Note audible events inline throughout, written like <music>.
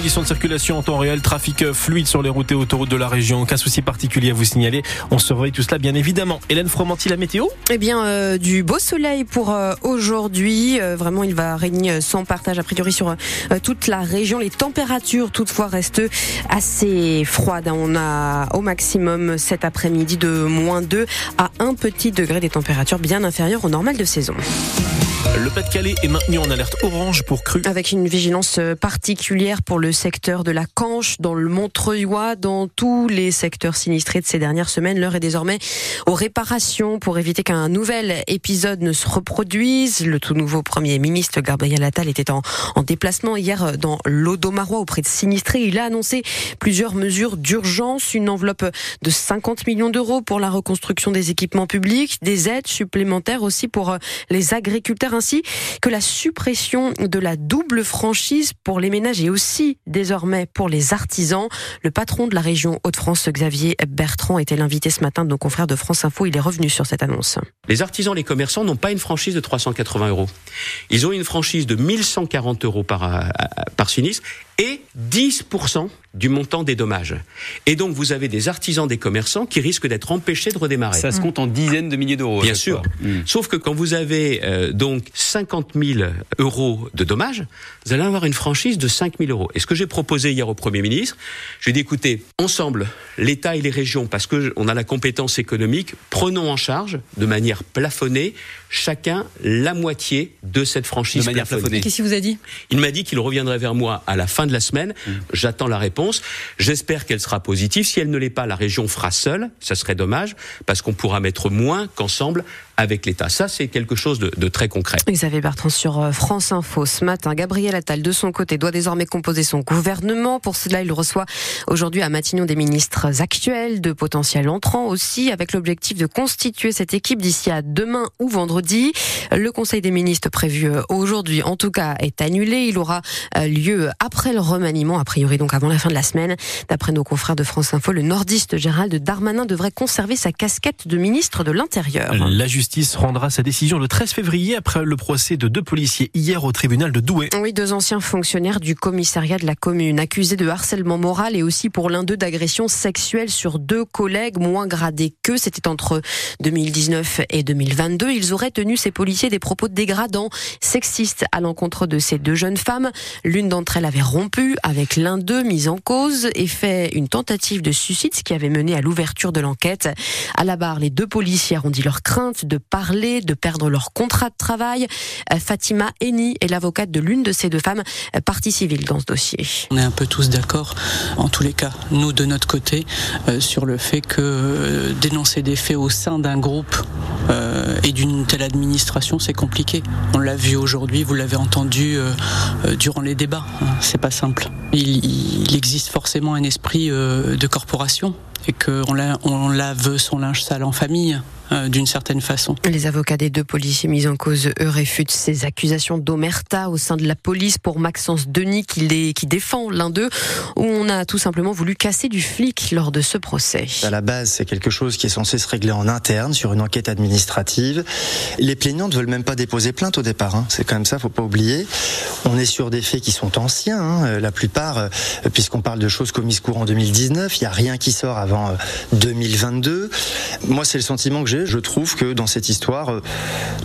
conditions de circulation en temps réel, trafic fluide sur les routes et autoroutes de la région. Aucun souci particulier à vous signaler. On surveille tout cela, bien évidemment. Hélène Fromanti, la météo Eh bien, euh, du beau soleil pour euh, aujourd'hui. Euh, vraiment, il va régner sans partage, a priori, sur toute la région. Les températures, toutefois, restent assez froides. On a au maximum cet après-midi de moins 2 à 1 petit degré des températures bien inférieures au normal de saison. Le Pas-de-Calais est maintenu en alerte orange pour cru. Avec une vigilance particulière pour le secteur de la Canche, dans le Montreuilois, dans tous les secteurs sinistrés de ces dernières semaines. L'heure est désormais aux réparations pour éviter qu'un nouvel épisode ne se reproduise. Le tout nouveau Premier ministre Gabriel Attal était en, en déplacement hier dans l'Odomarois auprès de sinistrés. Il a annoncé plusieurs mesures d'urgence, une enveloppe de 50 millions d'euros pour la reconstruction des équipements publics, des aides supplémentaires aussi pour les agriculteurs ainsi que la suppression de la double franchise pour les ménages et aussi désormais pour les artisans. Le patron de la région Hauts-de-France, Xavier Bertrand, était l'invité ce matin de nos confrères de France Info. Il est revenu sur cette annonce. Les artisans, les commerçants n'ont pas une franchise de 380 euros. Ils ont une franchise de 1140 euros par, euh, par sinistre et 10% du montant des dommages. Et donc vous avez des artisans, des commerçants qui risquent d'être empêchés de redémarrer. Ça se compte en dizaines de milliers d'euros. Bien sûr. Hmm. Sauf que quand vous avez euh, donc 50 000 euros de dommages, vous allez avoir une franchise de 5 000 euros. Et ce que j'ai proposé hier au Premier ministre, j'ai dit écoutez, ensemble, l'État et les régions, parce qu'on a la compétence économique, prenons en charge de manière plafonnée chacun la moitié de cette franchise de manière plafonnée. Qu'est-ce qu'il vous a dit? Il m'a dit qu'il reviendrait vers moi à la fin de la semaine. Hmm. J'attends la réponse. J'espère qu'elle sera positive. Si elle ne l'est pas, la région fera seule. Ça serait dommage parce qu'on pourra mettre moins qu'ensemble avec l'État. Ça, c'est quelque chose de, de, très concret. Xavier Bertrand sur euh, France Info ce matin. Gabriel Attal, de son côté, doit désormais composer son gouvernement. Pour cela, il reçoit aujourd'hui à Matignon des ministres actuels, de potentiels entrants aussi, avec l'objectif de constituer cette équipe d'ici à demain ou vendredi. Le Conseil des ministres prévu euh, aujourd'hui, en tout cas, est annulé. Il aura euh, lieu après le remaniement, a priori donc avant la fin de la semaine. D'après nos confrères de France Info, le nordiste Gérald Darmanin devrait conserver sa casquette de ministre de l'Intérieur. La justice justice rendra sa décision le 13 février après le procès de deux policiers hier au tribunal de Douai. Oui, deux anciens fonctionnaires du commissariat de la commune accusés de harcèlement moral et aussi pour l'un d'eux d'agression sexuelle sur deux collègues moins gradés qu'eux. C'était entre 2019 et 2022. Ils auraient tenu ces policiers des propos dégradants, sexistes à l'encontre de ces deux jeunes femmes. L'une d'entre elles avait rompu avec l'un d'eux mis en cause et fait une tentative de suicide, ce qui avait mené à l'ouverture de l'enquête. À la barre, les deux policiers ont dit leur crainte de parler, de perdre leur contrat de travail. Euh, Fatima Eni est l'avocate de l'une de ces deux femmes, euh, partie civile dans ce dossier. On est un peu tous d'accord, en tous les cas, nous de notre côté, euh, sur le fait que dénoncer des faits au sein d'un groupe et d'une telle administration, c'est compliqué. On l'a vu aujourd'hui, vous l'avez entendu durant les débats. Hein, c'est pas simple. Il, existe forcément un esprit de corporation et qu'on on lave son linge sale en famille. Euh, d'une certaine façon. Les avocats des deux policiers mis en cause, eux, réfutent ces accusations d'omerta au sein de la police pour Maxence Denis qui, les, qui défend l'un d'eux, où on a tout simplement voulu casser du flic lors de ce procès. À la base, c'est quelque chose qui est censé se régler en interne sur une enquête administrative. Les plaignants ne veulent même pas déposer plainte au départ. Hein. C'est quand même ça, faut pas oublier. On est sur des faits qui sont anciens, hein. Euh, la plupart, euh, puisqu'on parle de choses commises courant 2019. Il n'y a rien qui sort avant 2022. Moi, c'est le sentiment que j'ai je trouve que dans cette histoire, euh,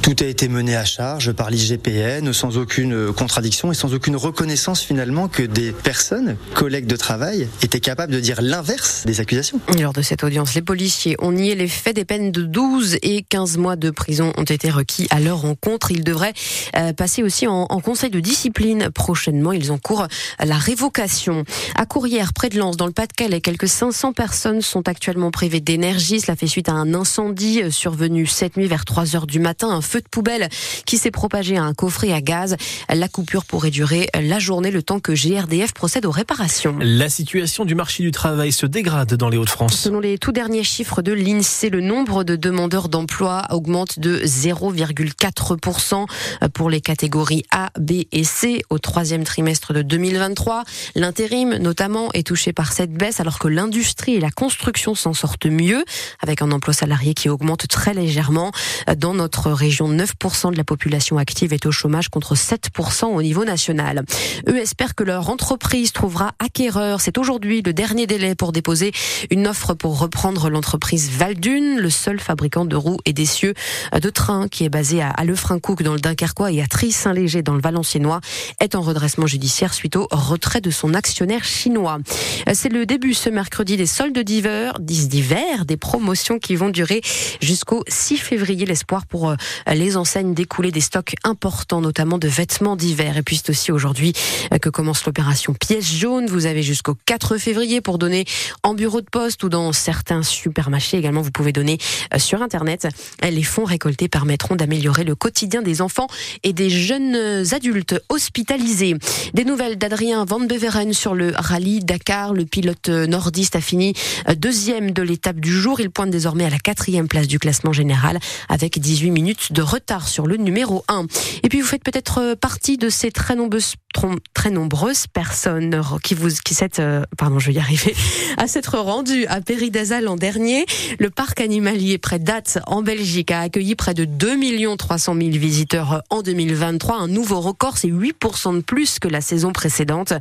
tout a été mené à charge par l'IGPN sans aucune contradiction et sans aucune reconnaissance finalement que des personnes, collègues de travail, étaient capables de dire l'inverse des accusations. lors de cette audience, les policiers ont nié les faits. Des peines de 12 et 15 mois de prison ont été requis à leur rencontre. Ils devraient euh, passer aussi en, conseil de discipline prochainement. Ils encourent la révocation. À Courrières, près de Lens, dans le Pas-de-Calais, quelques 500 personnes sont actuellement privées d'énergie. Cela fait suite à un incendie survenu cette nuit vers 3 heures du matin. Un feu de poubelle qui s'est propagé à un coffret à gaz. La coupure pourrait durer la journée, le temps que GRDF procède aux réparations. La situation du marché du travail se dégrade dans les Hauts-de-France. Selon les tout derniers chiffres de l'INSEE, le nombre de demandeurs d'emploi augmente de 0,4% pour les catégories A, B et C au troisième trimestre de 2023. L'intérim, notamment, est touché par cette baisse alors que l'industrie et la construction s'en sortent mieux avec un emploi salarié qui augmente très légèrement. Dans notre région, 9% de la population active est au chômage contre 7% au niveau national. Eux espèrent que leur entreprise trouvera acquéreur. C'est aujourd'hui le dernier délai pour déposer une offre pour reprendre l'entreprise Valdune, le seul fabricant de roues et d'essieux de train qui est basé à Lefrancouc dans le Dunkerquois et à Tri-Saint-Léger dans le Valenciennois est en redressement judiciaire suite au retrait de son actionnaire chinois. C'est le début ce mercredi des soldes d'hiver, d'hiver, des promotions qui vont durer jusqu'au 6 février. L'espoir pour euh, les enseignes d'écouler des stocks importants, notamment de vêtements d'hiver. Et puis c'est aussi aujourd'hui euh, que commence l'opération pièce jaune. Vous avez jusqu'au 4 février pour donner en bureau de poste ou dans certains supermarchés. Également, vous pouvez donner euh, sur Internet. Les fonds récoltés permettront d'améliorer le quotidien des enfants et des jeunes adultes hospitalisés. Des nouvelles d'Adrien Van Beveren sur le rallye Dakar. Le pilote nordiste a fini deuxième de l'étape du jour. Il pointe désormais à la quatrième place du classement général avec 18 minutes de retard sur le numéro 1. Et puis vous faites peut-être partie de ces très nombreuses très nombreuses personnes qui vous qui s'être euh, pardon je vais y arriver <laughs> à s'être rendues à Péridasa l'an dernier. Le parc animalier près d'Ath en Belgique a accueilli près de 2 300 000 visiteurs en 2023, un nouveau record, c'est 8% de plus que la saison précédente.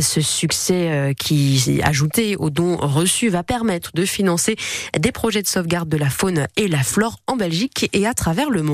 Ce succès euh, qui ajouté aux dons reçus va permettre de financer des projets de sauvegarde de la et la flore en Belgique et à travers le monde.